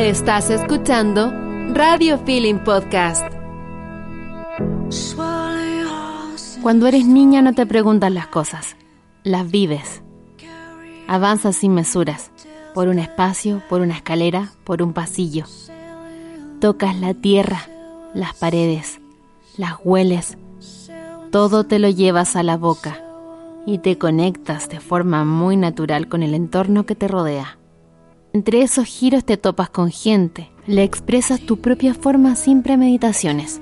Estás escuchando Radio Feeling Podcast. Cuando eres niña no te preguntas las cosas, las vives. Avanzas sin mesuras, por un espacio, por una escalera, por un pasillo. Tocas la tierra, las paredes, las hueles, todo te lo llevas a la boca y te conectas de forma muy natural con el entorno que te rodea. Entre esos giros te topas con gente, le expresas tu propia forma sin premeditaciones,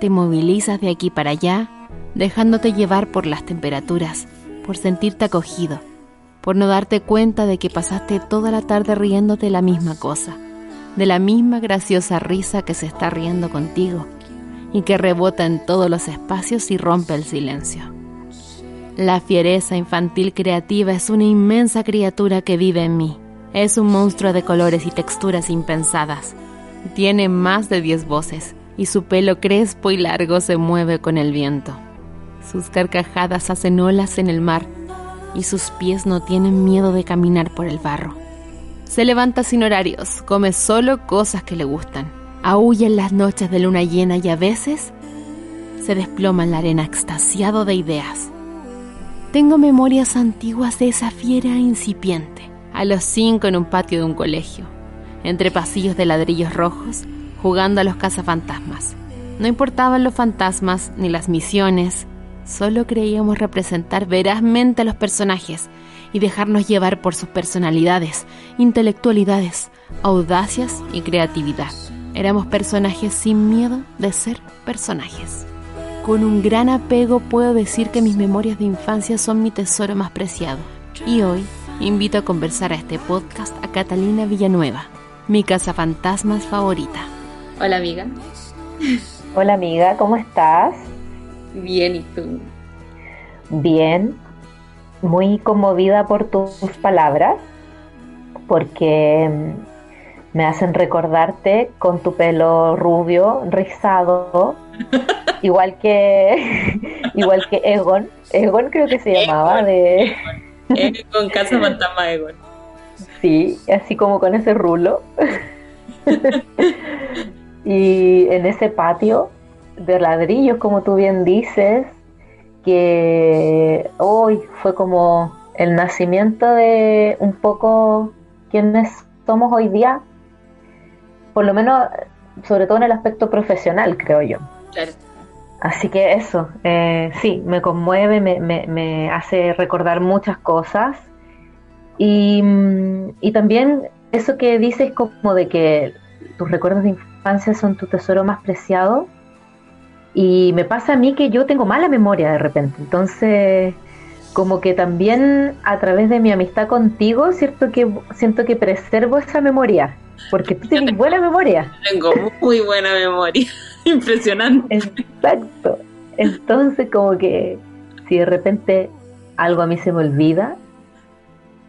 te movilizas de aquí para allá, dejándote llevar por las temperaturas, por sentirte acogido, por no darte cuenta de que pasaste toda la tarde riéndote la misma cosa, de la misma graciosa risa que se está riendo contigo y que rebota en todos los espacios y rompe el silencio. La fiereza infantil creativa es una inmensa criatura que vive en mí. Es un monstruo de colores y texturas impensadas. Tiene más de diez voces y su pelo crespo y largo se mueve con el viento. Sus carcajadas hacen olas en el mar y sus pies no tienen miedo de caminar por el barro. Se levanta sin horarios, come solo cosas que le gustan aúlla en las noches de luna llena y a veces se desploma en la arena extasiado de ideas. Tengo memorias antiguas de esa fiera incipiente, a los cinco en un patio de un colegio, entre pasillos de ladrillos rojos, jugando a los cazafantasmas. No importaban los fantasmas ni las misiones, solo creíamos representar verazmente a los personajes y dejarnos llevar por sus personalidades, intelectualidades, audacias y creatividad. Éramos personajes sin miedo de ser personajes. Con un gran apego puedo decir que mis memorias de infancia son mi tesoro más preciado. Y hoy invito a conversar a este podcast a Catalina Villanueva, mi casa fantasmas favorita. Hola amiga. Hola amiga, ¿cómo estás? Bien, ¿y tú? Bien, muy conmovida por tus palabras, porque me hacen recordarte con tu pelo rubio, rizado, igual que igual que Egon. Egon creo que se llamaba de con Casa Fantasma Egon. Sí, así como con ese rulo. y en ese patio de ladrillos, como tú bien dices, que hoy fue como el nacimiento de un poco quienes somos hoy día, por lo menos, sobre todo en el aspecto profesional, creo yo. Claro. Así que eso, eh, sí, me conmueve, me, me, hace recordar muchas cosas. Y, mm, y, también eso que dices como de que tus recuerdos de infancia son tu tesoro más preciado. Y me pasa a mí que yo tengo mala memoria de repente. Entonces, como que también a través de mi amistad contigo, cierto que siento que preservo esa memoria porque tú tienes buena memoria. Tengo muy buena memoria, impresionante. Exacto. Entonces, como que si de repente algo a mí se me olvida,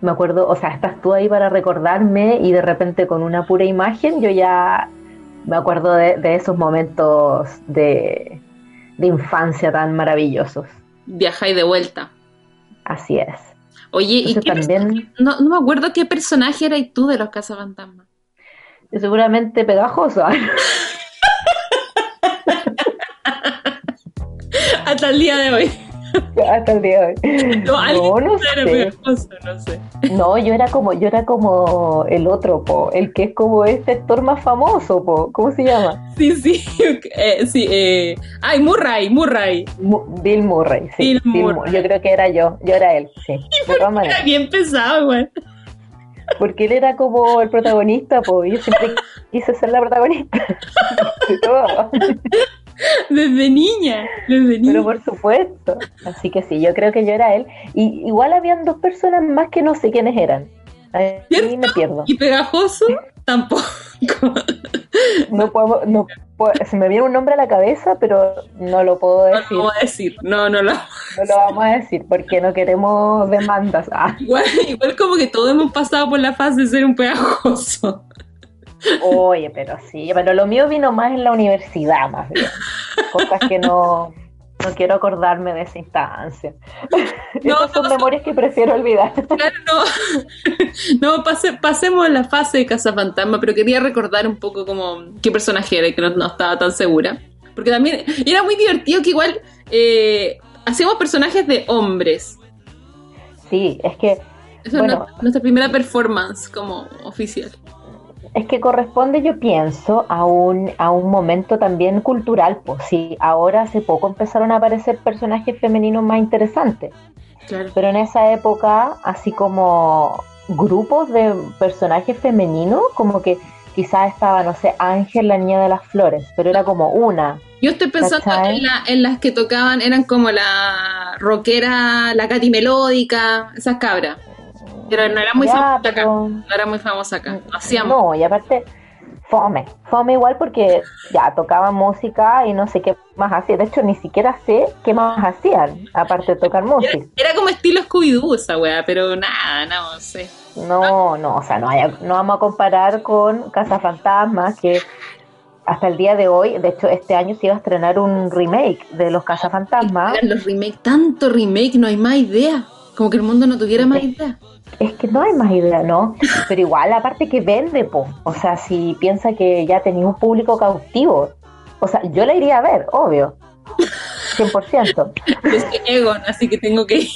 me acuerdo, o sea, estás tú ahí para recordarme y de repente con una pura imagen yo ya me acuerdo de, esos momentos de, infancia tan maravillosos. Viaja y de vuelta. Así es. Oye, ¿y también... No, no me acuerdo qué personaje eras tú de los Cazafantasmas seguramente pegajosa. Hasta el día de hoy. Hasta el día de hoy. No, no, sé. no yo era como, yo era como el otro, po, el que es como este actor más famoso, po. ¿cómo se llama? Sí, sí, eh, sí, eh. ay, Murray, Murray. Bill Murray, sí. Bill Murray. Yo creo que era yo, yo era él, sí. Era bien pesado, güey porque él era como el protagonista, pues yo siempre quise ser la protagonista Desde niña, desde niña. Pero por supuesto. Así que sí, yo creo que yo era él. Y igual habían dos personas más que no sé quiénes eran. Ahí me pierdo. ¿Y pegajoso? Tampoco. No puedo, no se me viene un nombre a la cabeza, pero no lo puedo decir. No lo a decir, no, no lo, no lo vamos a decir porque no queremos demandas. Ah. Igual, igual como que todos hemos pasado por la fase de ser un pegajoso. Oye, pero sí, pero lo mío vino más en la universidad, más bien. Cosas que no, no quiero acordarme de esa instancia. No, Esas son memorias que prefiero olvidar. Claro, no. no, pasemos a la fase de Casa Fantasma, pero quería recordar un poco como qué personaje era y que no, estaba tan segura. Porque también era muy divertido que igual eh, hacíamos personajes de hombres. Sí, es que... Esa es nuestra primera performance como oficial. Es que corresponde, yo pienso, a un, a un momento también cultural. Pues sí, ahora hace poco empezaron a aparecer personajes femeninos más interesantes. Pero en esa época, así como grupos de personajes femeninos, como que quizás estaba, no sé, Ángel, la niña de las flores, pero era como una. Yo estoy pensando en, en, las que tocaban, eran como la rockera, la Katy Melódica, esas cabras. Pero no era muy famosa acá. No era muy famosa acá. No, y aparte, fome. Fome igual porque ya tocaba música y no sé qué más hacía. De hecho, ni siquiera sé qué más hacían, aparte de tocar música. Era, como estilo Scooby-Doo esa weá, pero nada, no sé. No, no, o sea, no, no vamos a comparar con Casa Fantasmas, que hasta el día de hoy, de hecho este año se iba a estrenar un remake de los Cazafantasmas. Los remake, tanto remake, no hay más idea. Como que el mundo no tuviera más idea es que no hay más idea, ¿no? Pero igual, aparte que vende, po. O sea, si piensa que ya tenía un público cautivo, o sea, yo la iría a ver, obvio. 100%. Es que Egon, así que tengo que ir.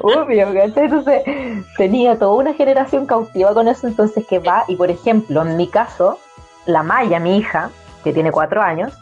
Obvio, ¿cachai? Entonces, tenía toda una generación cautiva con eso, entonces que va, y por ejemplo, en mi caso, la Maya, mi hija, que tiene cuatro años,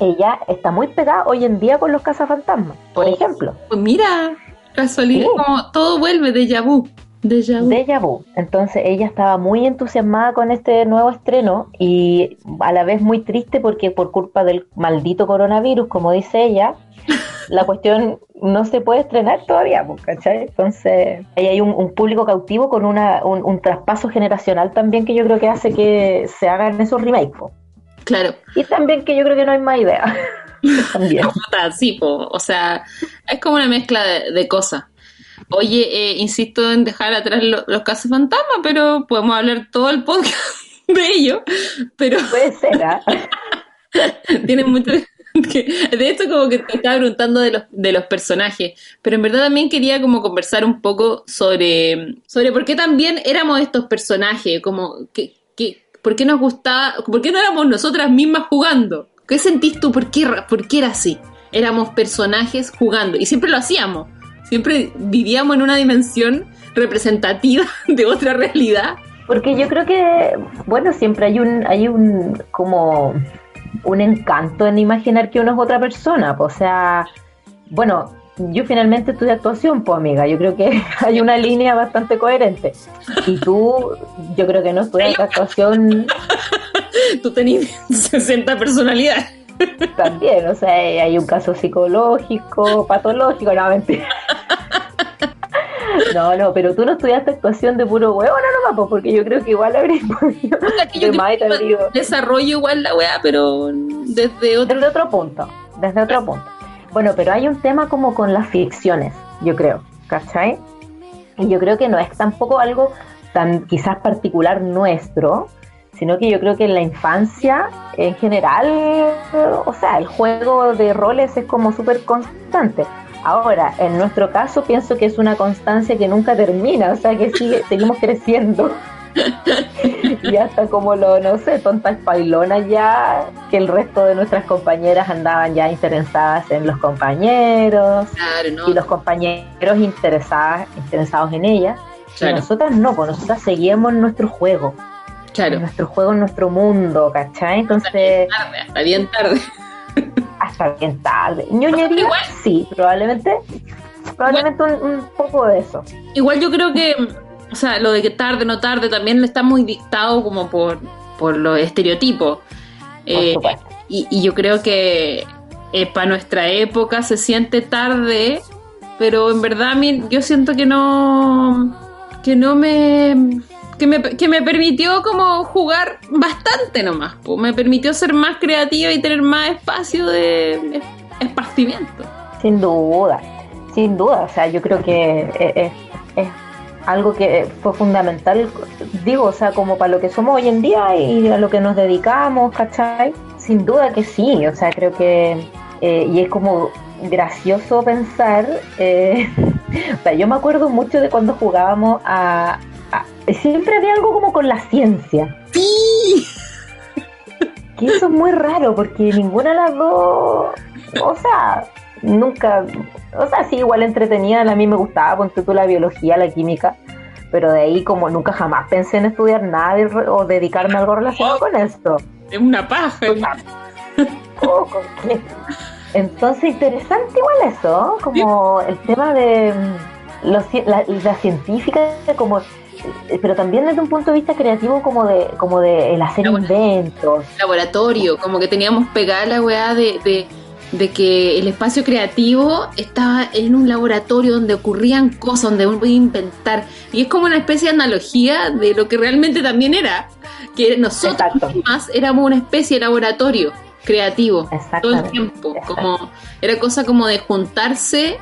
ella está muy pegada hoy en día con los cazafantasmas, por oh, ejemplo. Pues mira, Casualidad, como todo vuelve de vu. De vu. Entonces ella estaba muy entusiasmada con este nuevo estreno y a la vez muy triste porque por culpa del maldito coronavirus, como dice ella, la cuestión no se puede estrenar todavía, ¿cachai? Entonces ahí hay un, público cautivo con una, un, traspaso generacional también que yo creo que hace que se hagan esos remakes. Claro. Y también que yo creo que no hay más idea. también. sí, o sea, es como una mezcla de, cosas. Oye, eh, insisto en dejar atrás los casos fantasma, pero podemos hablar todo el podcast de ello. Pero... Puede ser, ¿ah? Tiene mucho... de esto como que te estaba preguntando de los, de los personajes, pero en verdad también quería como conversar un poco sobre, sobre por qué también éramos estos personajes, como que, que, por qué nos gustaba, por qué no éramos nosotras mismas jugando. ¿Qué sentís tú? ¿Por qué, por qué era así? éramos personajes jugando y siempre lo hacíamos. Siempre vivíamos en una dimensión representativa de otra realidad. Porque yo creo que, bueno, siempre hay un, hay un, como un encanto en imaginar que uno es otra persona. O sea, bueno, yo finalmente estudié actuación, pues amiga, yo creo que hay una línea bastante coherente. Y tú, yo creo que no estudias actuación. tú tenías 60 personalidades. También, o sea, hay un caso psicológico, patológico, no, mentira. No, no, pero tú no estudiaste actuación de puro huevo, no, no, porque yo creo que igual habría podido. desarrollo igual la weá, pero desde otro... desde otro punto, desde otro punto. Bueno, pero hay un tema como con las ficciones, yo creo, ¿cachai? Y yo creo que no es tampoco algo tan quizás particular nuestro, sino que yo creo que en la infancia en general, o sea, el juego de roles es como súper constante. Ahora, en nuestro caso pienso que es una constancia que nunca termina, o sea que sigue, seguimos creciendo. y hasta como lo, no sé, tontas pailonas ya, que el resto de nuestras compañeras andaban ya interesadas en los compañeros y los compañeros interesadas, interesados en ellas. Y nosotras no, pues nosotras seguíamos nuestro juego. Claro. nuestro juego, en nuestro mundo, ¿cachai? Entonces. Hasta bien tarde, hasta bien tarde. ¿Ñoñería? Sí, probablemente. Probablemente un, poco de eso. Igual yo creo que. O sea, lo de que tarde, no tarde, también está muy dictado como por, por los estereotipos. Eh, y, y, yo creo que eh, para nuestra época se siente tarde, pero en verdad a mí, yo siento que no. que no me que me, que me permitió como jugar bastante nomás, pues me permitió ser más creativa y tener más espacio de esparcimiento. Sin duda, sin duda, o sea, yo creo que es, es algo que fue fundamental, digo, o sea, como para lo que somos hoy en día y a lo que nos dedicamos, ¿cachai? Sin duda que sí, o sea, creo que eh, y es como gracioso pensar, eh, o sea, yo me acuerdo mucho de cuando jugábamos a, Siempre había algo como con la ciencia. Sí. Que eso es muy raro porque ninguna de las dos, o sea, nunca, o sea, sí, igual entretenida, a mí me gustaba, ponte tú la biología, la química, pero de ahí como nunca jamás pensé en estudiar nada o dedicarme a algo relacionado con esto. Es una paja. Oh, Entonces, interesante igual eso, como el tema de mm, la, científica, como pero también desde un punto de vista creativo como de como de el hacer inventos. laboratorio como que teníamos pegada la weá de, de, que el espacio creativo estaba en un laboratorio donde ocurrían cosas donde uno podía inventar. Y es como una especie de analogía de lo que realmente también era que nosotros más éramos una especie de laboratorio creativo todo el tiempo. Como, era cosa como de juntarse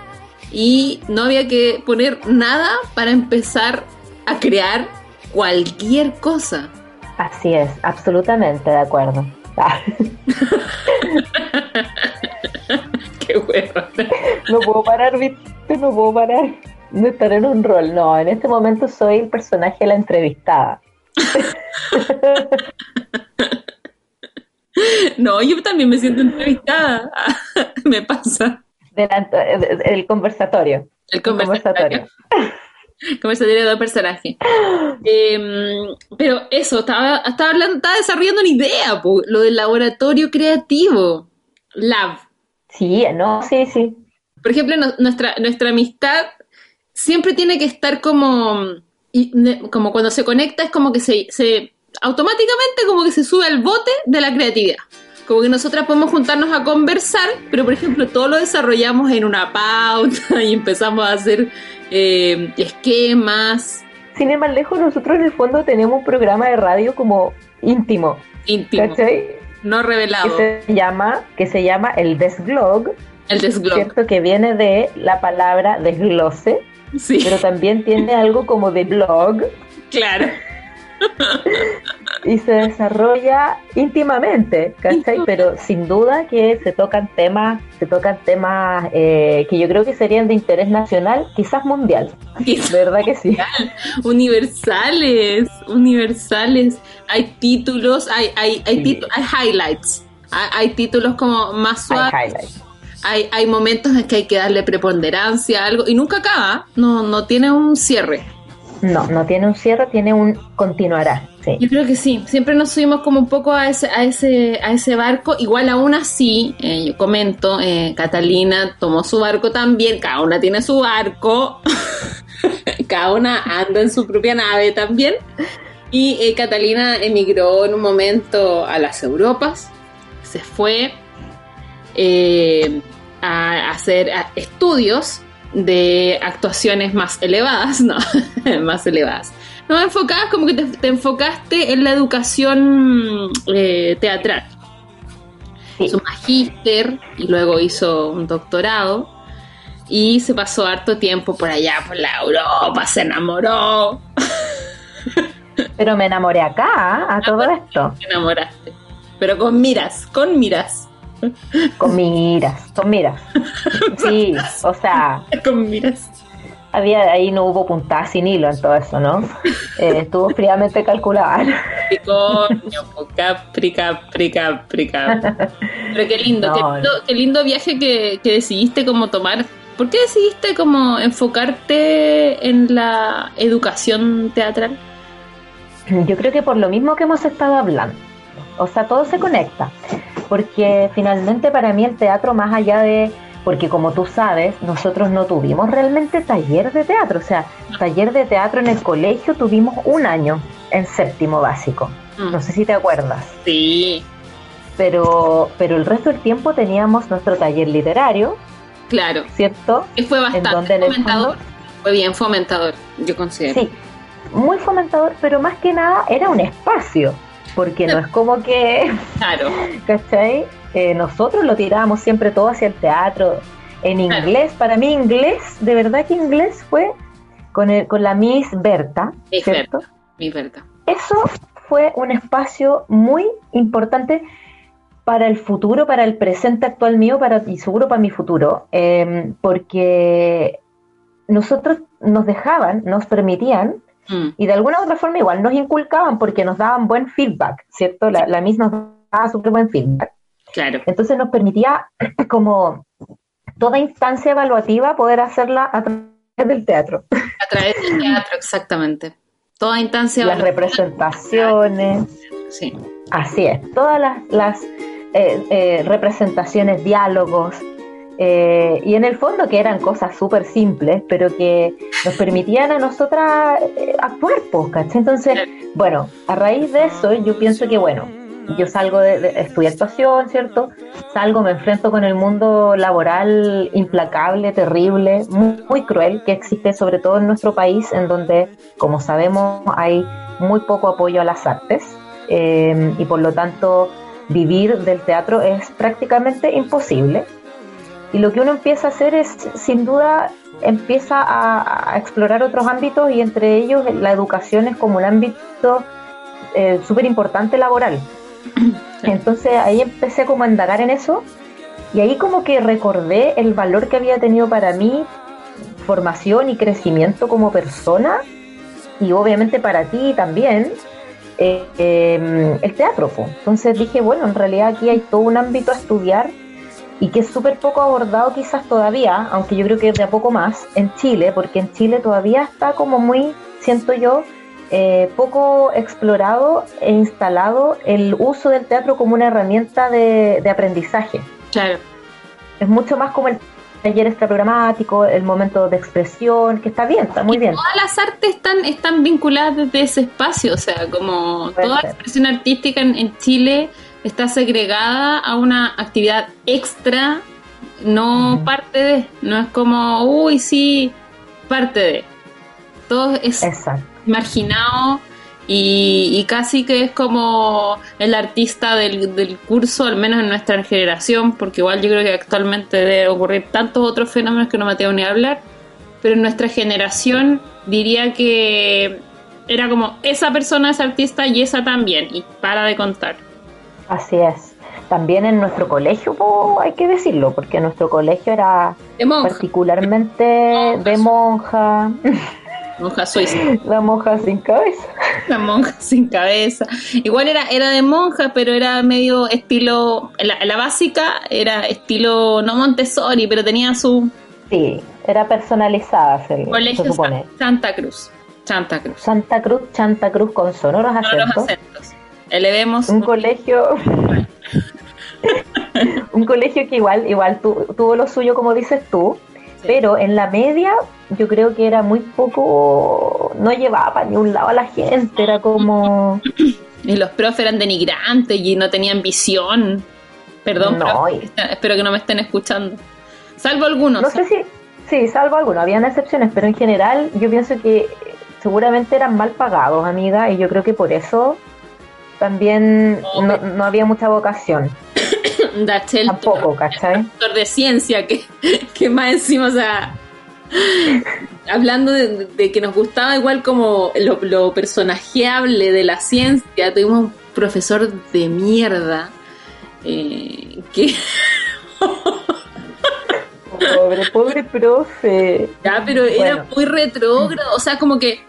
y no había que poner nada para empezar a crear cualquier cosa. Así es, absolutamente de acuerdo. Qué bueno. No puedo parar, ¿viste? No puedo parar de estar en un rol. No, en este momento soy el personaje de la entrevistada. No, yo también me siento entrevistada. me pasa. el conversatorio. El conversatorio. conversatorio de dos personajes. Em, pero eso, estaba, estaba, hablando, estaba desarrollando una idea, lo del laboratorio creativo. Lab. Sí, no, sí, sí. Por ejemplo, nuestra, nuestra amistad siempre tiene que estar como, como cuando se conecta, es como que se, se automáticamente como que se sube al bote de la creatividad. Como que nosotras podemos juntarnos a conversar, pero por ejemplo todo lo desarrollamos en una pauta y empezamos a hacer eh, esquemas. Sin ir más lejos, nosotros en el fondo tenemos un programa de radio como íntimo. Íntimo. No revelado. Que se llama, que se llama el desglog. El desglog. ¿Cierto? Que viene de la palabra desglose. Sí. Pero también tiene algo como de blog. Claro y se desarrolla íntimamente, ¿cachai? Pero sin duda que se tocan temas, se tocan temas eh, que yo creo que serían de interés nacional, quizás mundial. ¿Verdad que sí? Universales, universales. Hay títulos, hay, hay, hay, hay highlights. Hay, títulos como más suaves. Hay, hay, momentos en que hay que darle preponderancia a algo y nunca acaba, no, no tiene un cierre. No, no tiene un cierre, tiene un continuará. Yo creo que sí. Siempre nos subimos como un poco a ese, a ese, a ese barco. Igual aún así, eh, yo comento, eh, Catalina tomó su barco también. Cada una tiene su barco. cada una anda en su propia nave también. Y eh, Catalina emigró en un momento a las Europas. Se fue a hacer estudios de actuaciones más elevadas, no, más elevadas. No, enfocadas como que te, enfocaste en la educación eh, teatral. Hizo un magíster y luego hizo un doctorado y se pasó harto tiempo por allá, por la Europa, se enamoró. Pero me enamoré acá, a todo esto. Me enamoraste. Pero con miras, con miras. Con miras, con miras. Sí, o sea. Con miras. Había, ahí no hubo puntada sin hilo en todo eso, ¿no? Eh, estuvo fríamente calculado. Capricornio, Capri, Capri, Capri, Pero qué lindo, qué lindo, viaje que, que decidiste como tomar. ¿Por qué decidiste como enfocarte en la educación teatral? Yo creo que por lo mismo que hemos estado hablando. O sea, todo se conecta porque finalmente para mí el teatro, más allá de, porque como tú sabes, nosotros no tuvimos realmente taller de teatro, o sea, taller de teatro en el colegio tuvimos un año en séptimo básico. Mm. No sé si te acuerdas. Sí. Pero, pero el resto del tiempo teníamos nuestro taller literario. Claro. ¿Cierto? Que fue bastante fomentador. fue bien fomentador, yo considero. Sí, muy fomentador, pero más que nada era un espacio porque no es como que, claro. ¿cachai? Eh, nosotros lo tirábamos siempre todo hacia el teatro, en inglés, para mí inglés, de verdad que inglés fue con, el, con la Miss Berta, ¿cierto? Miss Berta. Eso fue un espacio muy importante para el futuro, para el presente actual mío para, y seguro para mi futuro, em, porque nosotros nos dejaban, nos permitían mm. y de alguna u otra forma igual nos inculcaban porque nos daban buen feedback, ¿cierto? La, la misma nos daba súper buen feedback. Claro. Entonces nos permitía como toda instancia evaluativa poder hacerla a través del teatro. A través del teatro, exactamente. Toda instancia. Las representaciones. Sí. Así es. Todas las, eh, eh, representaciones, diálogos. Eh, y en el fondo que eran cosas súper simples, pero que nos permitían a nosotras actuar, pues, ¿cachai? Entonces, bueno, a raíz de eso yo pienso que, bueno, yo salgo de, de estudiar actuación, ¿cierto? Salgo, me enfrento con el mundo laboral implacable, terrible, muy, cruel que existe sobre todo en nuestro país, en donde, como sabemos, hay muy poco apoyo a las artes eh, y por lo tanto vivir del teatro es prácticamente imposible. Y lo que uno empieza a hacer es, sin duda, empieza a, explorar otros ámbitos y entre ellos la educación es como un ámbito eh, súper importante laboral. Entonces ahí empecé como a indagar en eso y ahí como que recordé el valor que había tenido para mí formación y crecimiento como persona y obviamente para ti también eh, em, el teatro. Entonces dije, bueno, en realidad aquí hay todo un ámbito a estudiar y que es súper poco abordado quizás todavía, aunque yo creo que de a poco más, en Chile, porque en Chile todavía está como muy, siento yo, eh, poco explorado e instalado el uso del teatro como una herramienta de, aprendizaje. Claro. Es mucho más como el taller extraprogramático, el momento de expresión, que está bien, está muy bien. Todas las artes están, están vinculadas desde ese espacio, o sea, como toda expresión artística en, Chile está segregada a una actividad extra, no parte de, no es como, uy, sí, parte de. Todo es Exacto marginado y, casi que es como el artista del, curso, al menos en nuestra generación, porque igual yo creo que actualmente debe ocurrir tantos otros fenómenos que no me tengo ni a hablar, pero en nuestra generación diría que era como esa persona es artista y esa también, y para de contar. Así es. También en nuestro colegio, hay que decirlo, porque nuestro colegio era particularmente de monja. Monja suiza. La monja sin cabeza. La monja sin cabeza. Igual era, era de monja, pero era medio estilo. La, básica era estilo no Montessori, pero tenía su. Sí, era personalizada, se, Colegio supone. Santa Cruz. Santa Cruz. Santa Cruz, Santa Cruz con sonoros, sonoros acentos. Elevemos. Un colegio. un colegio que igual, igual tuvo lo suyo, como dices tú, pero en la media yo creo que era muy poco, no llevaba para ni un lado a la gente, era como... Y los profes eran denigrantes y no tenían visión. Perdón, espero que no me estén escuchando. Salvo algunos. No sé si, sí, salvo algunos, habían excepciones, pero en general yo pienso que seguramente eran mal pagados, amiga, y yo creo que por eso también no, había mucha vocación. Dachel, Tampoco, ¿cachai? Doctor de ciencia, que, que más encima, o sea, hablando de, que nos gustaba igual como lo, personajeable de la ciencia, tuvimos un profesor de mierda eh, que... pobre, pobre profe. Ya, pero era muy retrógrado, o sea, como que...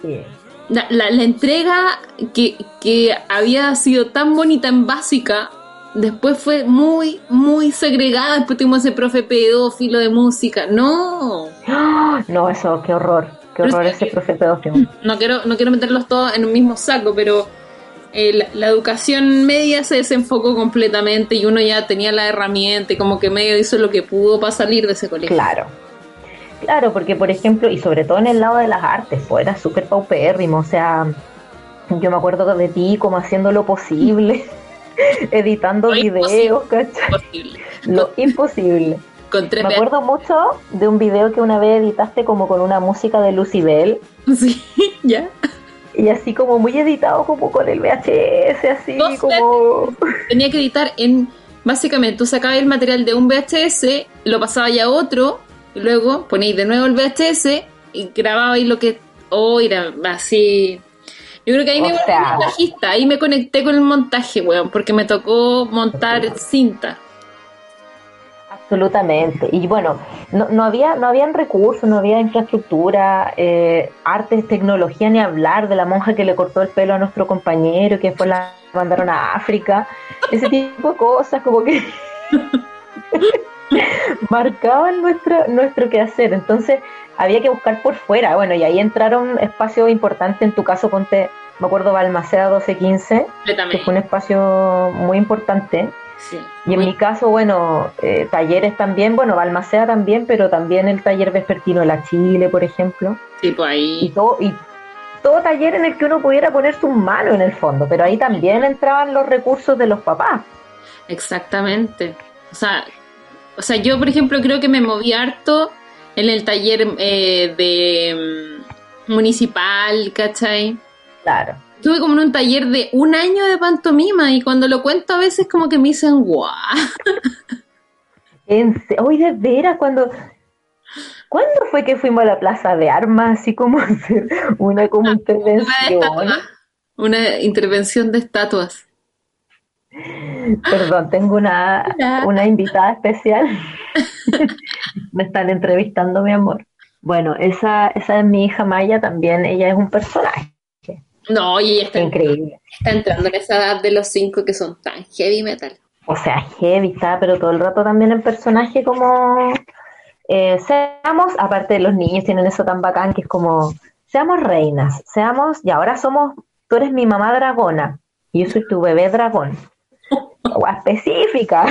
La, la, entrega que, que había sido tan bonita en básica después fue muy, muy segregada. Después tuvimos ese profe pedófilo de música. No. No, eso, qué horror. Qué horror ese profe pedófilo. No quiero, no quiero meterlos todos en un mismo saco, pero eh, la, educación media se desenfocó completamente y uno ya tenía la herramienta y como que medio hizo lo que pudo para salir de ese colegio. Claro. Claro, porque por ejemplo, y sobre todo en el lado de las artes, pues era súper paupérrimo, o sea, yo me acuerdo de ti como haciendo lo posible editando videos, ¿cachai? Lo imposible. Me acuerdo mucho de un video que una vez editaste como con una música de Lucy Bell. Sí, ya. Y así como muy editado como con el VHS, así como... Tenía que editar en... Básicamente, tú sacabas el material de un VHS, lo pasabas ya a otro, y luego ponéis de nuevo el VHS y grababais lo que... Oh, era así Yo creo que ahí me volví montajista, ahí me conecté con el montaje, weón, porque me tocó montar cinta. Absolutamente. Y bueno, no, no había no habían recursos, no había infraestructura, eh, artes, tecnología, ni hablar de la monja que le cortó el pelo a nuestro compañero, que después la mandaron a África. Ese tipo de cosas como que marcaban nuestro, nuestro quehacer. Entonces había que buscar por fuera. Bueno, y ahí entraron espacios importantes. En tu caso, ponte, me acuerdo, Balmaceda 1215, que fue un espacio muy importante y en mi caso, bueno, eh, talleres también, bueno, Balmaceda también, pero también el taller vespertino de la Chile, por ejemplo. Sí, pues ahí. Y todo, y todo taller en el que uno pudiera poner sus manos en el fondo, pero ahí también entraban los recursos de los papás. Exactamente. O sea, o sea yo, por ejemplo, creo que me moví harto en el taller eh, de mm, municipal, ¿cachai? Claro Estuve como en un taller de un año de pantomima y cuando lo cuento a veces como que me dicen guau. Hoy de veras, cuando... ¿Cuándo fue que fuimos a la plaza de armas así como hacer una como intervención? Una, intervención de estatuas. Perdón, tengo una, una invitada especial. Me están entrevistando, mi amor. Bueno, esa, esa es mi hija Maya también, ella es un personaje. No, y ella está, Increíble. está entrando en esa edad de los cinco que son tan heavy metal. O sea, heavy está, pero todo el rato también el personaje como... Eh, seamos, aparte de los niños tienen eso tan bacán que es como, seamos reinas, seamos, y ahora somos, tú eres mi mamá dragona y yo soy tu bebé dragón. O específica.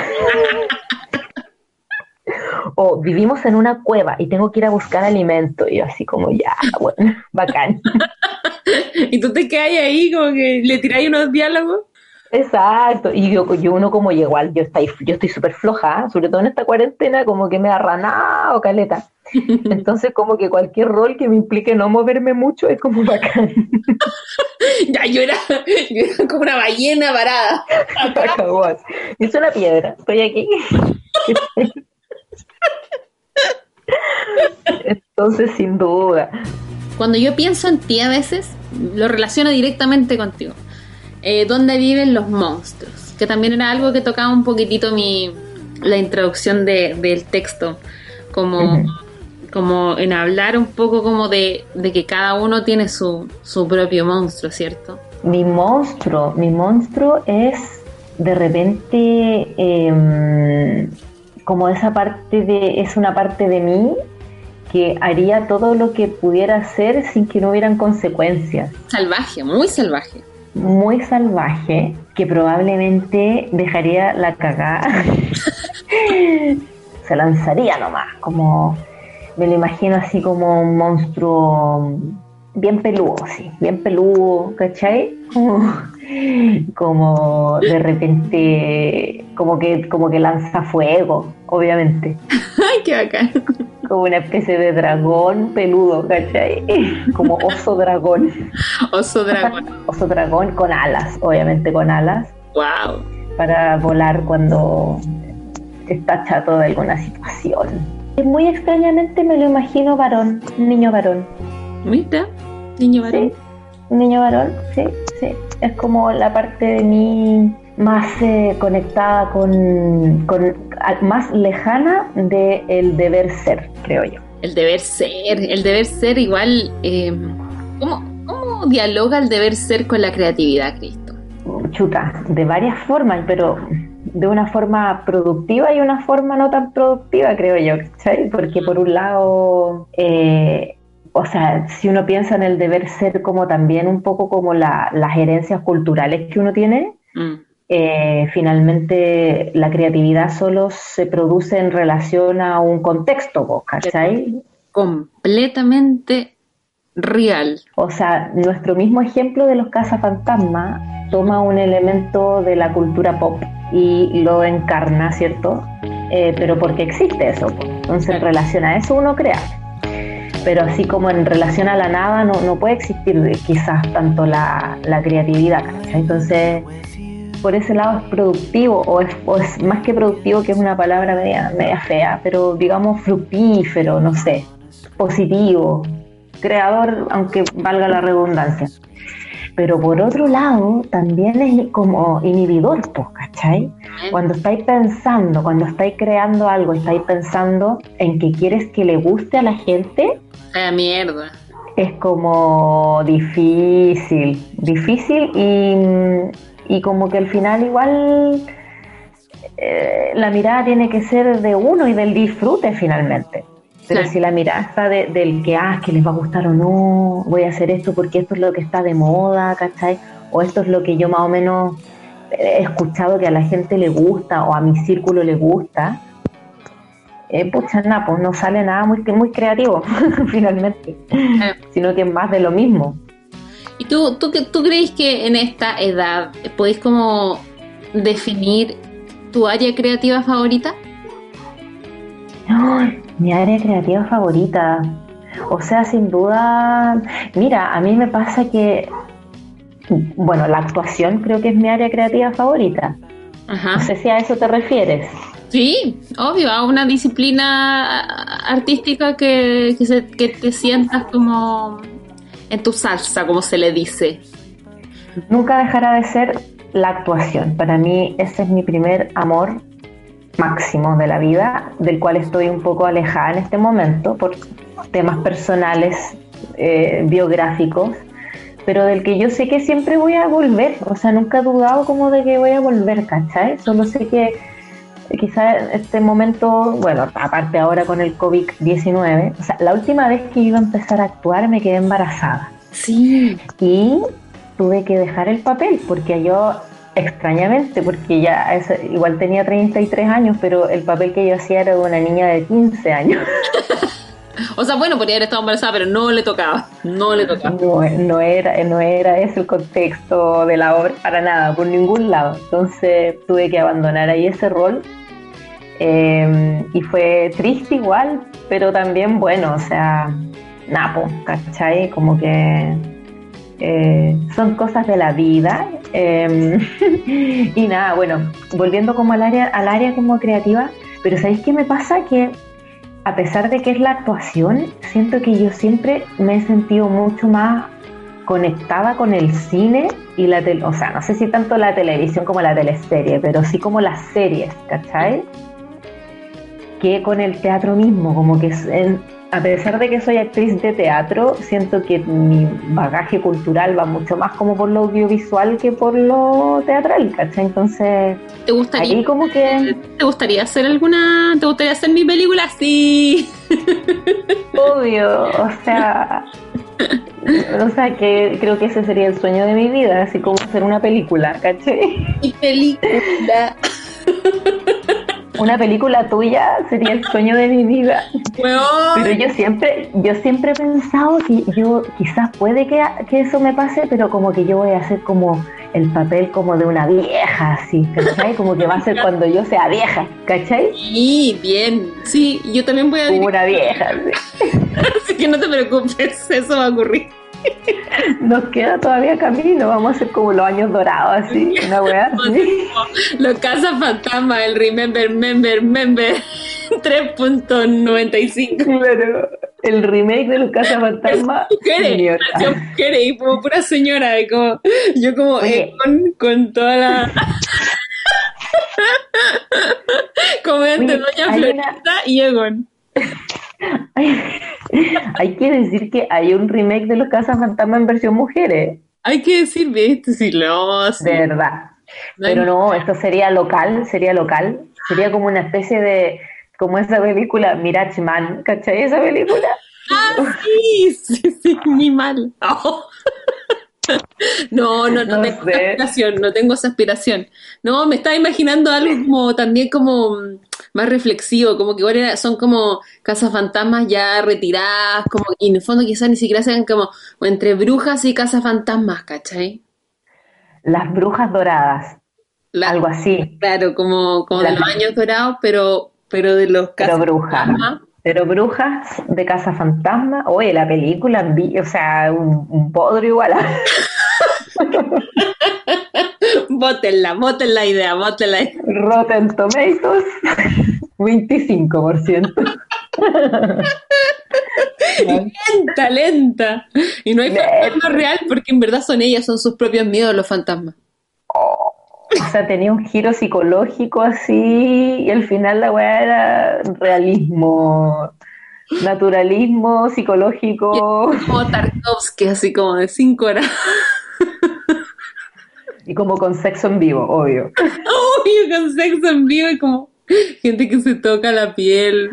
o vivimos en una cueva y tengo que ir a buscar alimento. Y yo así como, ya, bueno, bacán. y tú te quedas ahí como que le tiráis unos diálogos. Exacto, y yo, yo uno como igual, yo estoy, yo estoy súper floja, sobre todo en esta cuarentena, como que me da ranado, caleta. Entonces, como que cualquier rol que me implique no moverme mucho es como bacán. ya, yo era, yo era como una ballena parada. es una piedra, estoy aquí. Entonces, sin duda. Cuando yo pienso en ti a veces, lo relaciono directamente contigo. Eh, ¿Dónde viven los monstruos? Que también era algo que tocaba un poquitito mi, la introducción del texto. Como, como en hablar un poco como de, que cada uno tiene su, su propio monstruo, ¿cierto? Mi monstruo, mi monstruo es de repente em, como esa parte de, es una parte de mí que haría todo lo que pudiera hacer sin que no hubieran consecuencias. Salvaje, muy salvaje. Muy salvaje, que probablemente dejaría la cagada. Se lanzaría nomás, como me lo imagino así como un monstruo bien peludo, sí, bien peludo, ¿cachai? Como, de repente, como que, como que lanza fuego, obviamente. ¡Ay, qué bacán! Como una especie de dragón peludo, ¿cachai? Como oso dragón. Oso dragón. oso dragón con alas, obviamente con alas. ¡Wow! Para volar cuando está chato de alguna situación. Muy extrañamente me lo imagino varón, niño varón. ¿Mira? Niño varón. un niño varón, sí, sí. Es como la parte de mí más eh, conectada con, con, más lejana del el deber ser, creo yo. El deber ser, el deber ser igual, eh, ¿cómo, ¿cómo dialoga el deber ser con la creatividad, Cristo? Chuta, de varias formas, pero de una forma productiva y una forma no tan productiva, creo yo, ¿sabes? Porque por un lado, eh, o sea, si uno piensa en el deber ser como también un poco como las herencias culturales que uno tiene, mm. Eh, finalmente la creatividad solo se produce en relación a un contexto, ¿cachai? Completamente real. O sea, nuestro mismo ejemplo de los cazafantasmas toma un elemento de la cultura pop y lo encarna, ¿cierto? Eh, pero porque existe eso. Entonces, en relación a eso uno crea pero así como en relación a la nada no, no puede existir quizás tanto la, la creatividad. Entonces, por ese lado es productivo, o es, más que productivo, que es una palabra media, media fea, pero digamos fructífero, no sé, positivo, creador, aunque valga la redundancia. pero por otro lado también es como inhibidor, pues, ¿cachai? Cuando estáis pensando, cuando estáis creando algo, estáis pensando en que quieres que le guste a la gente. Ah, mierda. Es como difícil, difícil y, y como que al final igual eh, la mirada tiene que ser de uno y del disfrute finalmente. Pero si la mirada está del que, ah, que les va a gustar o no, voy a hacer esto porque esto es lo que está de moda, ¿cachai? O esto es lo que yo más o menos he escuchado que a la gente le gusta o a mi círculo le gusta, eh, pucha, nada, pues no sale nada muy, muy creativo, finalmente, sino que es más de lo mismo. ¿Y tú, tú, tú crees que en esta edad podéis como definir tu área creativa favorita? mi área creativa favorita. O sea, sin duda, mira, a mí me pasa que, bueno, la actuación creo que es mi área creativa favorita. No sé si a eso te refieres. Sí, obvio, a una disciplina artística que, que te sientas como en tu salsa, como se le dice. Nunca dejará de ser la actuación. Para mí ese es mi primer amor máximo de la vida, del cual estoy un poco alejada en este momento por temas personales, eh, biográficos, pero del que yo sé que siempre voy a volver, o sea, nunca he dudado como de que voy a volver, ¿cachai? Solo sé que quizá en este momento, bueno, aparte ahora con el COVID-19, o sea, la última vez que iba a empezar a actuar me quedé embarazada. Sí. Y tuve que dejar el papel porque yo extrañamente, porque ya igual tenía 33 años, pero el papel que yo hacía era de una niña de 15 años. o sea, bueno, podría haber estado embarazada, pero no le tocaba, no le tocaba. No, era, no era ese el contexto de la obra para nada, por ningún lado. Entonces tuve que abandonar ahí ese rol. Em, y fue triste igual, pero también bueno, o sea, napo, ¿cachai? Como que eh, son cosas de la vida. Em, y nada, bueno, volviendo como al área, al área como creativa, pero ¿sabéis qué me pasa? Que a pesar de que es la actuación, siento que yo siempre me he sentido mucho más conectada con el cine y la tele, o sea, no sé si tanto la televisión como la teleserie, pero sí como las series, ¿cachai? Que con el teatro mismo, como que es, a pesar de que soy actriz de teatro, siento que mi bagaje cultural va mucho más como por lo audiovisual que por lo teatral, ¿cachai? Entonces, ¿te gustaría, como que... ¿te gustaría hacer alguna, te gustaría hacer mi película? Sí. Obvio, o sea, o sea que creo que ese sería el sueño de mi vida, así como hacer una película, ¿cachai? Mi película. una película tuya sería el sueño de mi vida. Pero yo siempre, yo siempre he pensado que yo quizás puede que, que, eso me pase, pero como que yo voy a hacer como el papel como de una vieja, así, ¿cachai? Como que va a ser cuando yo sea vieja, ¿cachai? Sí, bien. Sí, yo también voy a... Como una vieja, así que no te preocupes, eso va a ocurrir. Nos queda todavía camino, vamos a hacer como los años dorados, así, una weá así. Los Casa Fantasma, el Remember, Member, Member 3.95. Claro, el remake de los Casa Fantasma. Mujeres, mujeres, y como pura señora, como, yo como con, con toda la. como entre Doña Florita y Egon. hay que decir que hay un remake de Los Casas Fantasma en versión mujeres. Hay que decir, ¿viste? Si lo De verdad. Pero no, esto sería local, sería local. Sería como una especie de, como esa película Mirage Man, ¿cachai esa película? Ah, sí, sí, sí, ni mal. No, no, no, tengo esa aspiración, no tengo esa aspiración. No, me estaba imaginando algo como también como más reflexivo, como que ahora son como casas fantasmas ya retiradas, como y en el fondo quizás ni siquiera sean como entre brujas y casas fantasmas, ¿cachai? Las brujas doradas, algo así. Claro, como, como de los años dorados, pero, pero de los casas pero brujas. Pero brujas de casa fantasma, oye, la película, o sea, un, un podro igual. Bótenla, voten la idea, la idea. Rotten Tomatoes, 25%. lenta, lenta. Y no hay fantasma real porque en verdad son ellas, son sus propios miedos los fantasmas. Oh, o sea, tenía un giro psicológico así y al final la weá era realismo, naturalismo psicológico. Como Tarkovsky, así como de cinco horas. Y como con sexo en vivo, obvio. Obvio, con sexo en vivo y como gente que se toca la piel.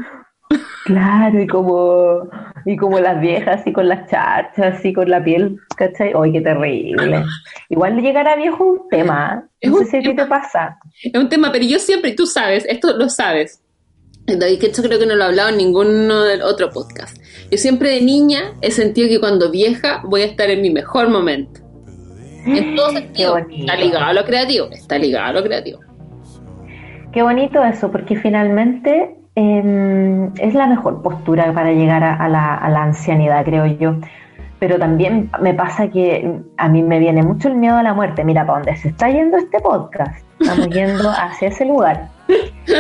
Claro, y como, y como las viejas, así con las charchas, así con la piel, ¿cachai? ¡Ay, qué terrible! Igual llegar a viejo es un tema, es no sé si te pasa. Es un tema, pero yo siempre, tú sabes, esto lo sabes, y que esto creo que no lo he hablado en ninguno del otro podcast. Yo siempre de niña he sentido que cuando vieja voy a estar en mi mejor momento. En todo sentido. Está ligado a lo creativo, está ligado a lo creativo. Qué bonito eso, porque finalmente em, es la mejor postura para llegar a, la, ancianidad, creo yo. Pero también me pasa que a mí me viene mucho el miedo a la muerte. Mira, ¿para dónde se está yendo este podcast? Estamos yendo hacia ese lugar.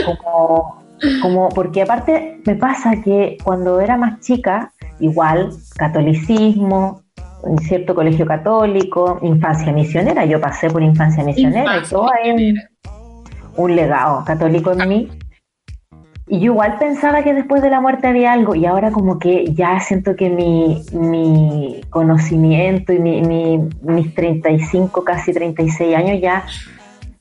Como, como, porque aparte me pasa que cuando era más chica, igual, catolicismo, en cierto colegio católico, infancia misionera, yo pasé por infancia misionera y todo hay un legado católico en mí. Y yo igual pensaba que después de la muerte había algo y ahora como que ya siento que mi, mi conocimiento y mi, mi, mis 35, casi 36 años ya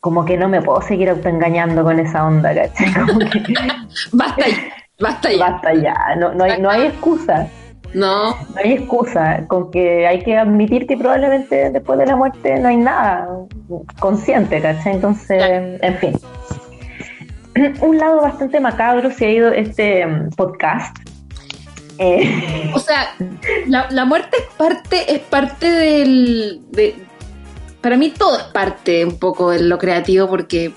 como que no me puedo seguir autoengañando con esa onda, ¿cachai? basta ya, basta ya. Basta ya, no, no, hay, no hay excusa. No. No hay excusa, con que hay que admitir que probablemente después de la muerte no hay nada consciente, ¿cachai? Entonces, en fin. Un lado bastante macabro se ha ido este mm, podcast. Eh, o sea, la, muerte es parte, es parte del. para mí todo es parte un poco de lo creativo porque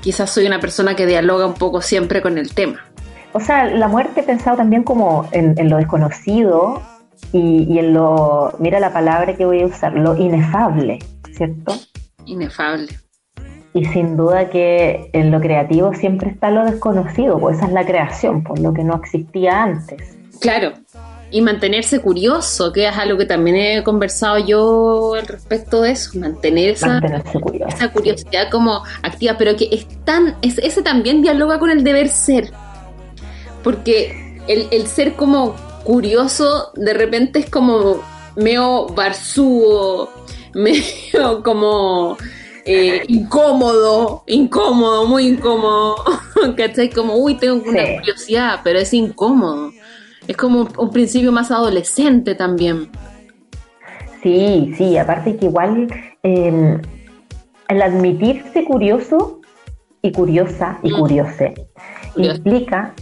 quizás soy una persona que dialoga un poco siempre con el tema o sea, la muerte he pensado también como en, lo desconocido y, en lo, mira la palabra que voy a usar, lo inefable, ¿cierto? Inefable. Y sin duda que en lo creativo siempre está lo desconocido, pues esa es la creación, por lo que no existía antes. Claro, y mantenerse curioso, que es algo que también he conversado yo al respecto de eso, mantener esa, esa curiosidad como activa, pero que es tan, es, ese también dialoga con el deber ser porque el, ser como curioso de repente es como medio barzúo, medio como eh, incómodo, incómodo, muy incómodo, ¿cachai? Como, uy, tengo una curiosidad, pero es incómodo. Es como un principio más adolescente también. Sí, sí, aparte que igual em, el admitirse curioso y curiosa y mm. curiose implica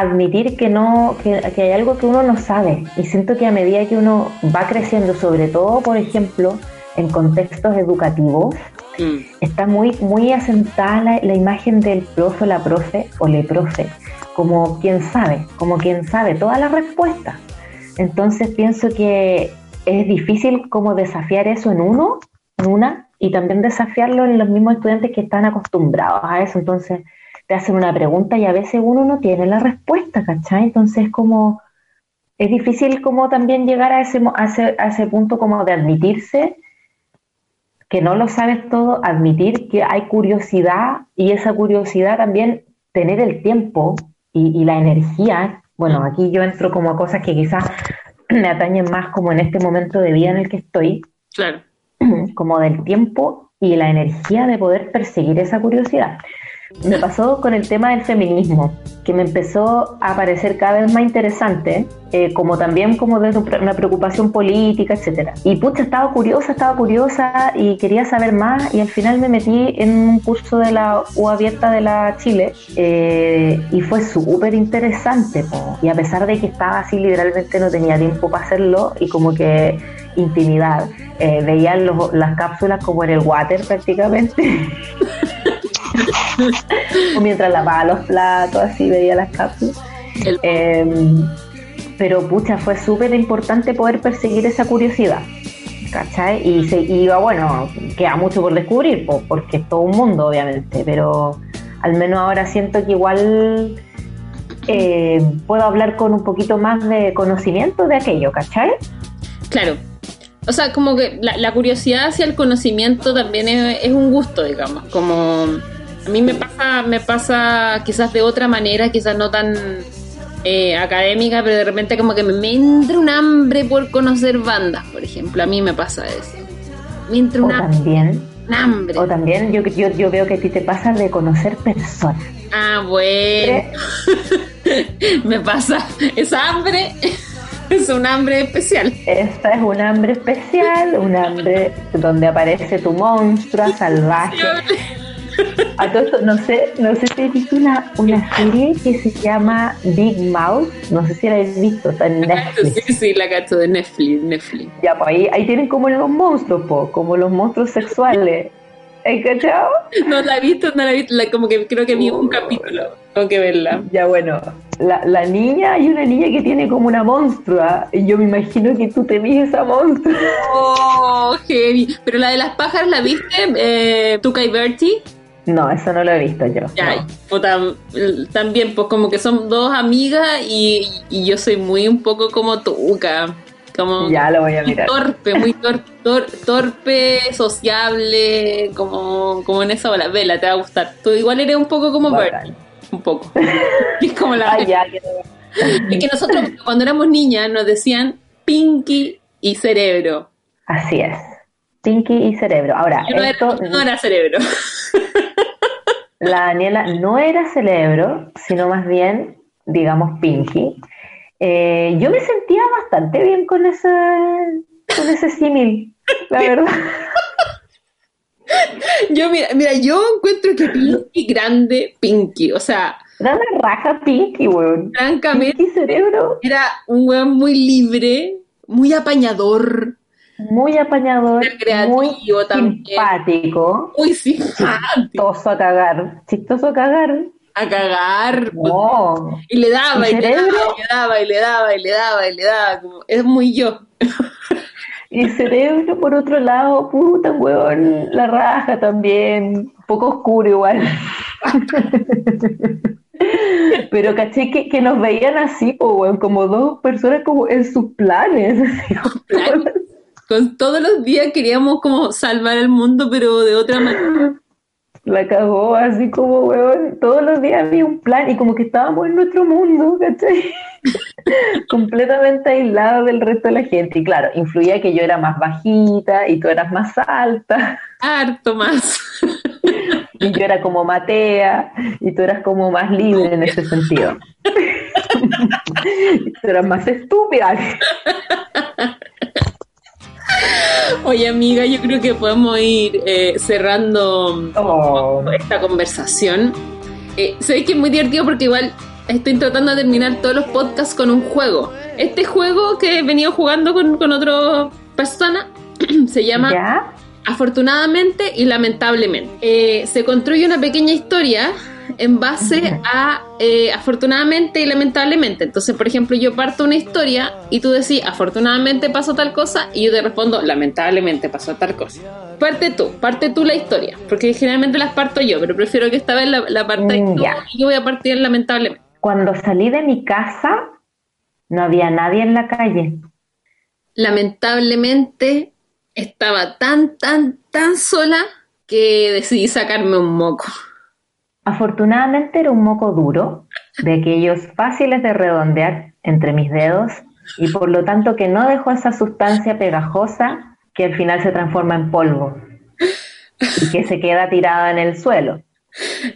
admitir que no que, hay algo que uno no sabe. Y siento que a medida que uno va creciendo sobre todo por ejemplo en contextos educativos mm. está muy muy asentada la, imagen del profe la profe o le profe como quien sabe como quien sabe todas las respuestas entonces pienso que es difícil como desafiar eso en uno en una y también desafiarlo en los mismos estudiantes que están acostumbrados a eso. Entonces te hacen una pregunta y a veces uno no tiene la respuesta, ¿cachai? Entonces como es difícil como también llegar a ese, a ese, punto como de admitirse que no lo sabes todo, admitir que hay curiosidad y esa curiosidad también tener el tiempo y, la energía. Bueno, aquí yo entro como a cosas que quizás me atañen más como en este momento de vida en el que estoy. Claro. Como del tiempo y la energía de poder perseguir esa curiosidad. Me pasó con el tema del feminismo, que me empezó a parecer cada vez más interesante, eh, como también como desde una preocupación política, etcétera. Y pucha, estaba curiosa, estaba curiosa y quería saber más y al final me metí en un curso de la U abierta de la Chile eh, y fue súper interesante. Y a pesar de que estaba así, literalmente no tenía tiempo para hacerlo y como que intimidad. Eh, veían las cápsulas como en el water prácticamente. o mientras lavaba los platos, así veía las cápsulas. Em, pero pucha, fue súper importante poder perseguir esa curiosidad. ¿Cachai? Y se iba, bueno, queda mucho por descubrir, porque es todo un mundo, obviamente, pero al menos ahora siento que igual eh, puedo hablar con un poquito más de conocimiento de aquello, ¿cachai? Claro. O sea, como que la, curiosidad hacia el conocimiento también es, un gusto, digamos. Como a mí me pasa, me pasa quizás de otra manera, quizás no tan eh, académica, pero de repente como que me, entra un hambre por conocer bandas, por ejemplo. A mí me pasa eso. Me entra un, también, hambre. O también yo, yo, yo veo que a ti te pasa de conocer personas. Ah, bueno. me pasa. Es hambre. Es un hambre especial. Esta es un hambre especial, un hambre donde aparece tu monstruo salvaje. A todo esto, no sé, no sé si has visto una, una serie que se llama Big Mouth, no sé si la has visto, está en Netflix. Sí, sí, la cacho de Netflix, Netflix. Ya, pues ahí, ahí tienen como los monstruos, po, como los monstruos sexuales. ¿Has cachado? No la he visto, no la he visto, como que creo que vi un capítulo, tengo que verla. Ya bueno, la, la niña, hay una niña que tiene como una monstrua, y yo me imagino que tú te viste esa monstrua. Oh, heavy. Pero la de las pájaras, ¿la viste? Eh, Tuca y Bertie. No, eso no lo he visto yo. también, pues como que son dos amigas y, yo soy muy un poco como Tuca. Como ya lo voy a mirar. Torpe, muy torpe, sociable, como, como en esa ola. Vela, te va a gustar. Tú igual eres un poco como Bertie. Un poco. es como la. Ay, ya, que... Es que nosotros cuando éramos niñas nos decían Pinky y Cerebro. Así es. Pinky y Cerebro. Ahora, no, esto... era, no era Cerebro. La Daniela no era cerebro, sino más bien, digamos, Pinky. Eh, yo me sentía bastante bien con ese, con ese símil, la verdad. Yo, mira, mira, yo encuentro que Pinky grande, Pinky, o sea. Una raja Pinky, weón. Francamente. Pinky cerebro. Era un weón muy libre, muy apañador muy apañador, muy simpático, muy simpático, chistoso a cagar, chistoso a cagar, a cagar, y le daba y, le daba, y le daba y le daba y le daba y le daba, es muy yo. Y cerebro, por otro lado, puta, weón, la raja también, un poco oscuro igual. Pero caché que, que, nos veían así, como dos personas como en sus planes. Con todos los días queríamos como salvar el mundo, pero de otra manera. La cagó así como, weón, todos los días había un plan y como que estábamos en nuestro mundo, ¿cachai? Completamente aislado del resto de la gente. Y claro, influía que yo era más bajita y tú eras más alta. Harto más. y yo era como Matea y tú eras como más libre en ese sentido. y tú eras más estúpida. Oye, amiga, yo creo que podemos ir eh, cerrando oh. esta conversación. Eh, Sabéis que es muy divertido porque igual estoy tratando de terminar todos los podcasts con un juego. Este juego que he venido jugando con, con otra persona se llama Afortunadamente y Lamentablemente. Eh, se construye una pequeña historia en base a eh, afortunadamente y lamentablemente. Entonces, por ejemplo, yo parto una historia y tú decís afortunadamente pasó tal cosa y yo te respondo lamentablemente pasó tal cosa. Parte tú, parte tú la historia, porque generalmente las parto yo, pero prefiero que esta vez la, la parte mm, y yo voy a partir lamentablemente. Cuando salí de mi casa, no había nadie en la calle. Lamentablemente estaba tan, tan, tan sola que decidí sacarme un moco. Afortunadamente era un moco duro, de aquellos fáciles de redondear entre mis dedos y por lo tanto que no dejó esa sustancia pegajosa que al final se transforma en polvo y que se queda tirada en el suelo.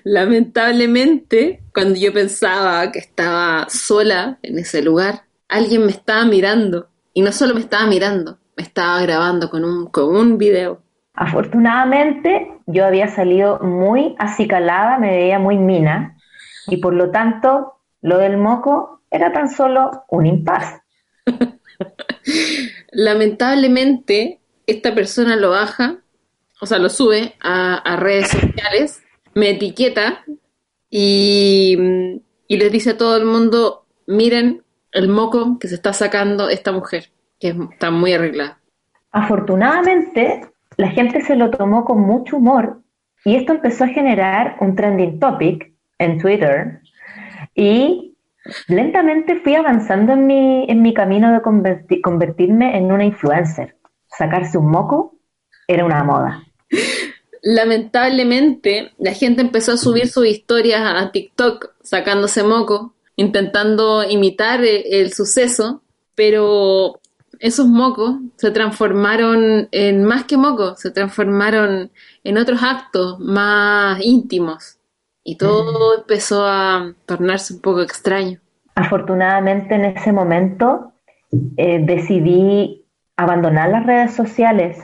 Lamentablemente, cuando yo pensaba que estaba sola en ese lugar, alguien me estaba mirando y no solo me estaba mirando, me estaba grabando con un, con un video. Afortunadamente, yo había salido muy acicalada, me veía muy mina, y por lo tanto, lo del moco era tan solo un impas. Lamentablemente, esta persona lo baja, o sea, lo sube a, redes sociales, me etiqueta y, y les dice a todo el mundo, miren el moco que se está sacando esta mujer, que está muy arreglada. Afortunadamente, la gente se lo tomó con mucho humor y esto empezó a generar un trending topic en Twitter y lentamente fui avanzando en mi, en mi camino de convertirme en una influencer. Sacarse un moco era una moda. Lamentablemente, la gente empezó a subir sus historias a TikTok sacándose moco, intentando imitar el suceso, pero esos mocos se transformaron en más que mocos, se transformaron en otros actos más íntimos y todo empezó a tornarse un poco extraño. Afortunadamente en ese momento eh, decidí abandonar las redes sociales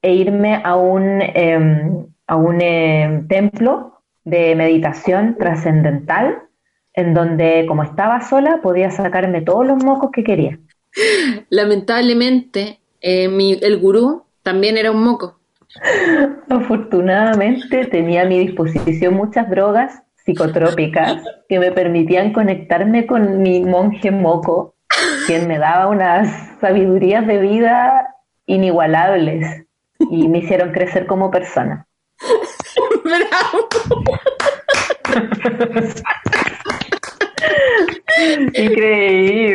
e irme a un, em, a un em, templo de meditación trascendental en donde como estaba sola podía sacarme todos los mocos que quería. Lamentablemente, eh, el gurú también era un moco. Afortunadamente tenía a mi disposición muchas drogas psicotrópicas que me permitían conectarme con mi monje moco, quien me daba unas sabidurías de vida inigualables y me hicieron crecer como persona. Increíble.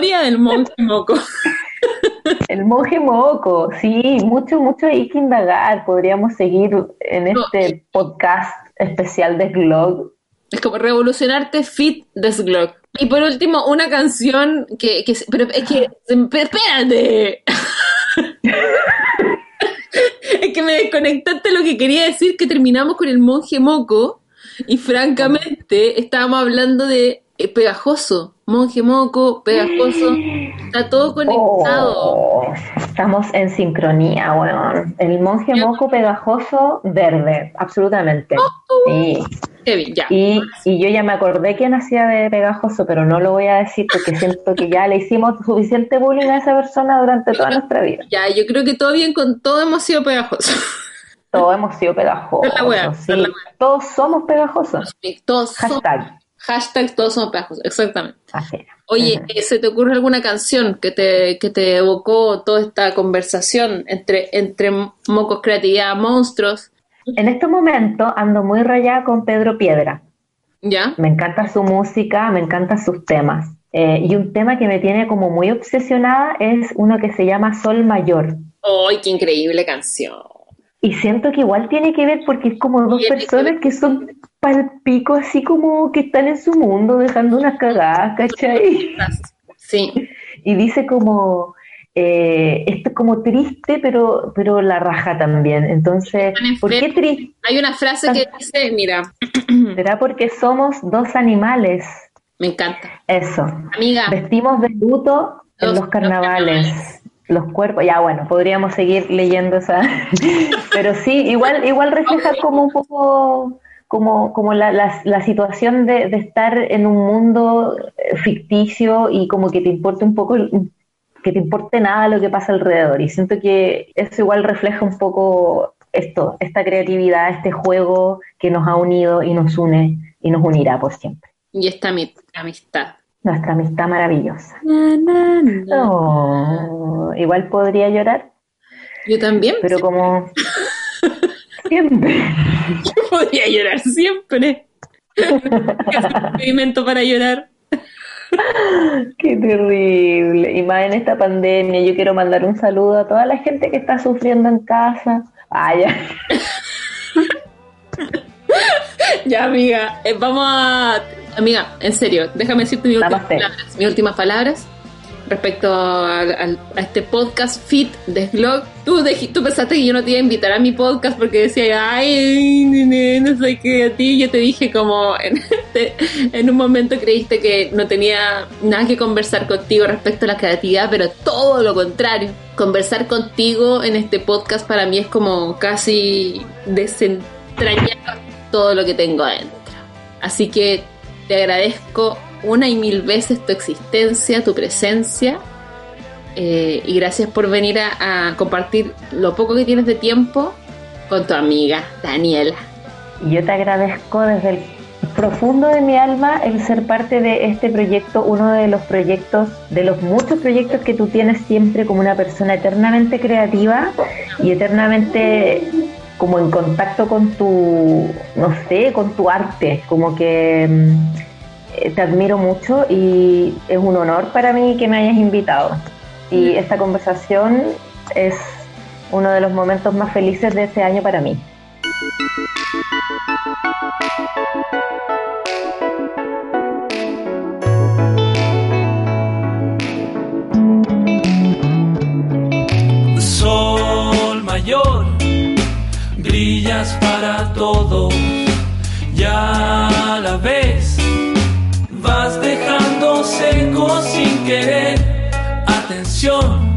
Historia del monje moco. El monje moco, sí, mucho, mucho hay que indagar. Podríamos seguir en este podcast especial de Slog. Es como revolucionarte fit de Slog. Y por último, una canción que, que pero es que, espérate. es que me desconectaste lo que quería decir, que terminamos con el monje moco y francamente estábamos hablando de eh, pegajoso, monje moco, pegajoso, está todo conectado. Oh, estamos en sincronía, bueno. El monje moco pegajoso verde, absolutamente. Oh, y, yo ya me acordé que nacía de pegajoso, pero no lo voy a decir porque siento que ya le hicimos suficiente bullying a esa persona durante toda nuestra vida. Ya, yo creo que todo bien con todo hemos sido pegajosos. Todos hemos sido pegajosos. Todos somos pegajosos. todos Hashtag. Hashtag todos somos pegajosos, exactamente. Oye, eh, ¿se te ocurre alguna canción que te, que te evocó toda esta conversación entre, entre mocos, creatividad, monstruos? En este momento ando muy rayada con Pedro Piedra. ¿Ya? Me encanta su música, me encantan sus temas. Eh, y un tema que me tiene como muy obsesionada es uno que se llama Sol Mayor. ¡Ay, qué increíble canción! Y siento que igual tiene que ver porque es como dos personas que son palpico, así como que están en su mundo dejando unas cagadas, ¿cachai? Sí. Y dice como, eh, esto es como triste, pero, pero la raja también. Entonces, ¿por qué triste? Hay una frase que dice, mira. ¿Será porque somos dos animales? Me encanta. Eso. Amiga. Vestimos de luto en los carnavales los cuerpos, ya bueno, podríamos seguir leyendo esa, pero sí, igual, igual refleja como un poco como, como la, la, situación de, estar en un mundo eh, ficticio y como que te importe un poco, que te importe nada lo que pasa alrededor. Y siento que eso igual refleja un poco esto, esta creatividad, este juego que nos ha unido y nos une y nos unirá por siempre. Y esta amistad nuestra amistad maravillosa. igual podría llorar. Yo también. Pero como siempre. Yo podría llorar siempre. movimiento para llorar. Qué terrible. Y más en esta pandemia, yo quiero mandar un saludo a toda la gente que está sufriendo en casa. Vaya. ya, amiga, eh, vamos a Amiga, en serio, déjame decirte mis últimas, palabras, mis últimas palabras respecto a, este podcast fit de Vlog. Tú, tú pensaste que yo no te iba a invitar a mi podcast porque decía, ay, no soy ti Yo te dije como en, este, en un momento creíste que no tenía nada que conversar contigo respecto a la creatividad, pero todo lo contrario. Conversar contigo en este podcast para mí es como casi desentrañar todo lo que tengo adentro. Así que te agradezco una y mil veces tu existencia, tu presencia. Eh, y gracias por venir a, compartir lo poco que tienes de tiempo con tu amiga Daniela. Yo te agradezco desde el profundo de mi alma el ser parte de este proyecto, uno de los proyectos, de los muchos proyectos que tú tienes siempre como una persona eternamente creativa y eternamente como en contacto con tu, no sé, con tu arte, como que mm, te admiro mucho y es un honor para mí que me hayas invitado. Y esta conversación es uno de los momentos más felices de este año para mí. Sol mayor, brillas para todos, ya la ves, vas dejando seco sin querer. Atención,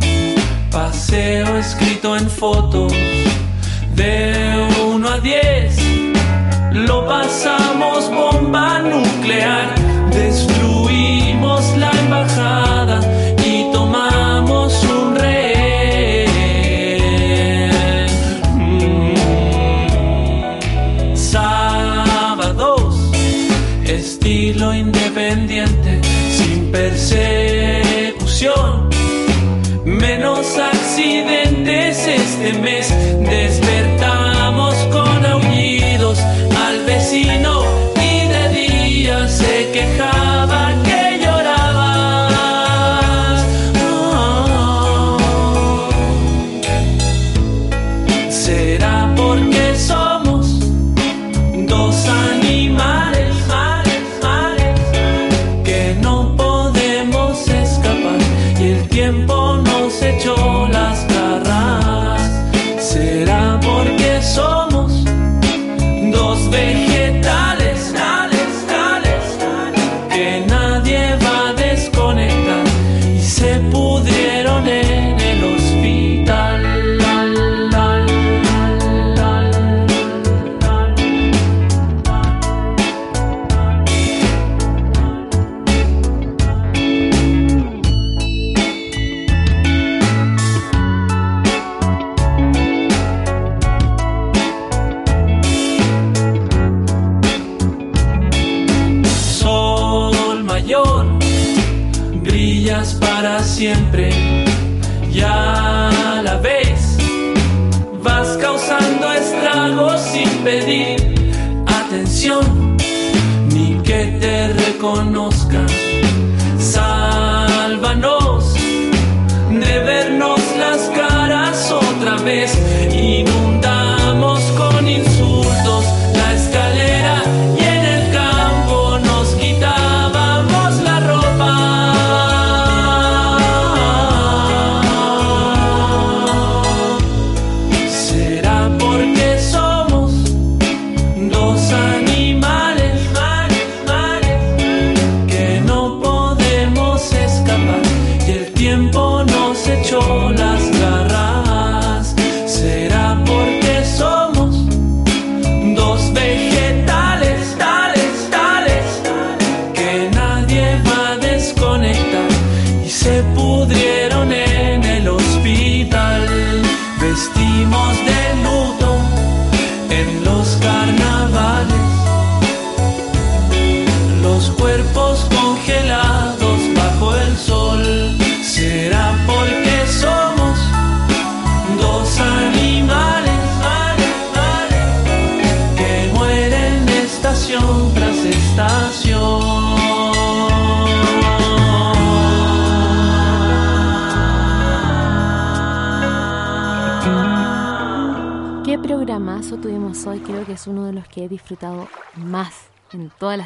paseo escrito en fotos de 1 a 10. Lo pasamos bomba nuclear, destruimos la embajada accidentes este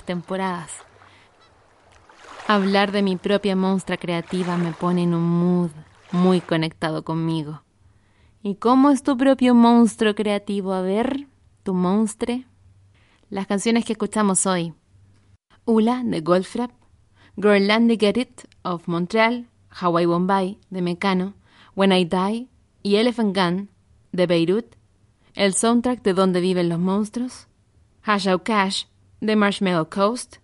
temporadas. Hablar de mi propia monstrua creativa me pone en un mood muy conectado conmigo. ¿Y cómo es tu propio monstruo creativo? A ver, tu monstruo. Las canciones que escuchamos hoy. Ula de Goldfrapp, Girl Get It of Montreal, Hawaii Bombay de Mecano, When I Die y Elephant Gun de Beirut, el soundtrack de Donde viven los monstruos, Hashau Cash de Marshmallow Coast,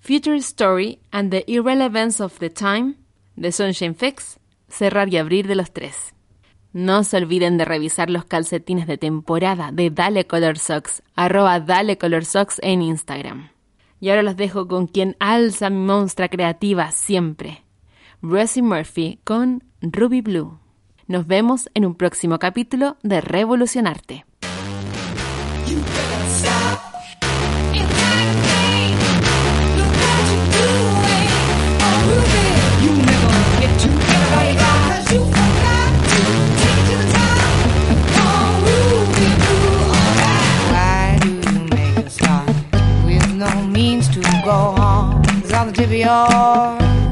Future Story and the Irrelevance of the Time de Sunshine Fix, cerrar y abrir de los tres. No se olviden de revisar los calcetines de temporada de Dale Color Socks, arroba Dale Color Socks en Instagram. Y ahora los dejo con quien alza mi monstrua creativa siempre, Rosie Murphy con Ruby Blue. Nos vemos en un próximo capítulo de Revolucionarte. On the tip of your